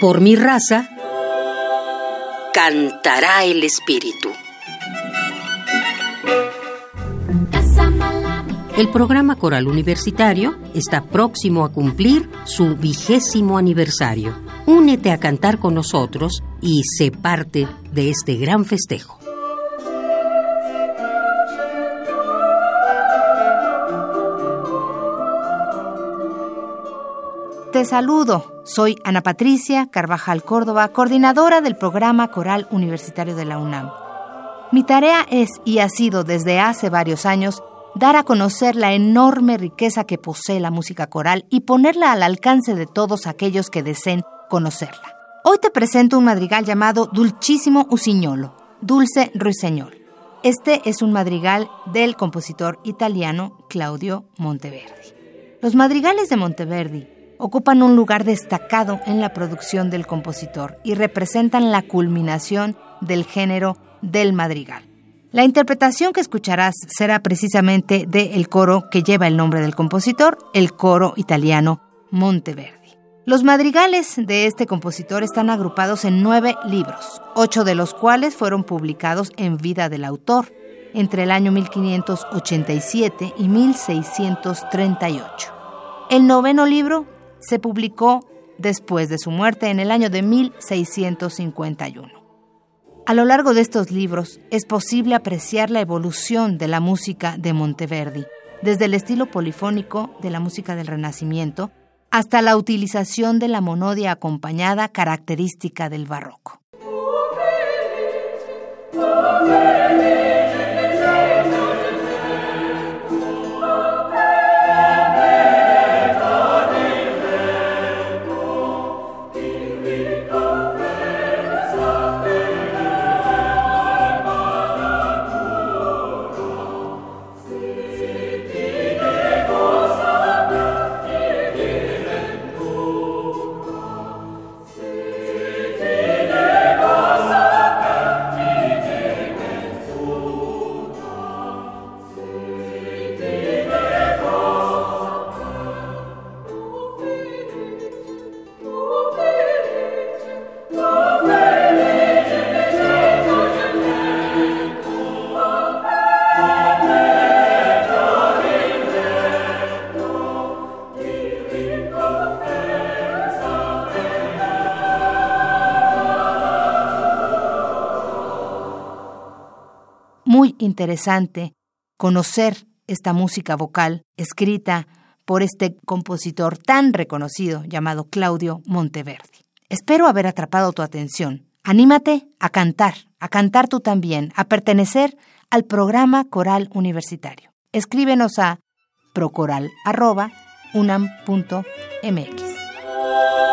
Por mi raza, cantará el espíritu. El programa coral universitario está próximo a cumplir su vigésimo aniversario. Únete a cantar con nosotros y sé parte de este gran festejo. Saludo. Soy Ana Patricia Carvajal Córdoba, coordinadora del programa coral universitario de la UNAM. Mi tarea es y ha sido desde hace varios años dar a conocer la enorme riqueza que posee la música coral y ponerla al alcance de todos aquellos que deseen conocerla. Hoy te presento un madrigal llamado Dulcísimo Usignolo, Dulce Ruiseñol. Este es un madrigal del compositor italiano Claudio Monteverdi. Los madrigales de Monteverdi ocupan un lugar destacado en la producción del compositor y representan la culminación del género del madrigal. La interpretación que escucharás será precisamente del coro que lleva el nombre del compositor, el coro italiano Monteverdi. Los madrigales de este compositor están agrupados en nueve libros, ocho de los cuales fueron publicados en vida del autor entre el año 1587 y 1638. El noveno libro se publicó después de su muerte en el año de 1651. A lo largo de estos libros es posible apreciar la evolución de la música de Monteverdi, desde el estilo polifónico de la música del Renacimiento hasta la utilización de la monodia acompañada característica del barroco. Muy interesante conocer esta música vocal escrita por este compositor tan reconocido llamado Claudio Monteverdi. Espero haber atrapado tu atención. Anímate a cantar, a cantar tú también, a pertenecer al programa coral universitario. Escríbenos a procoral.unam.mx.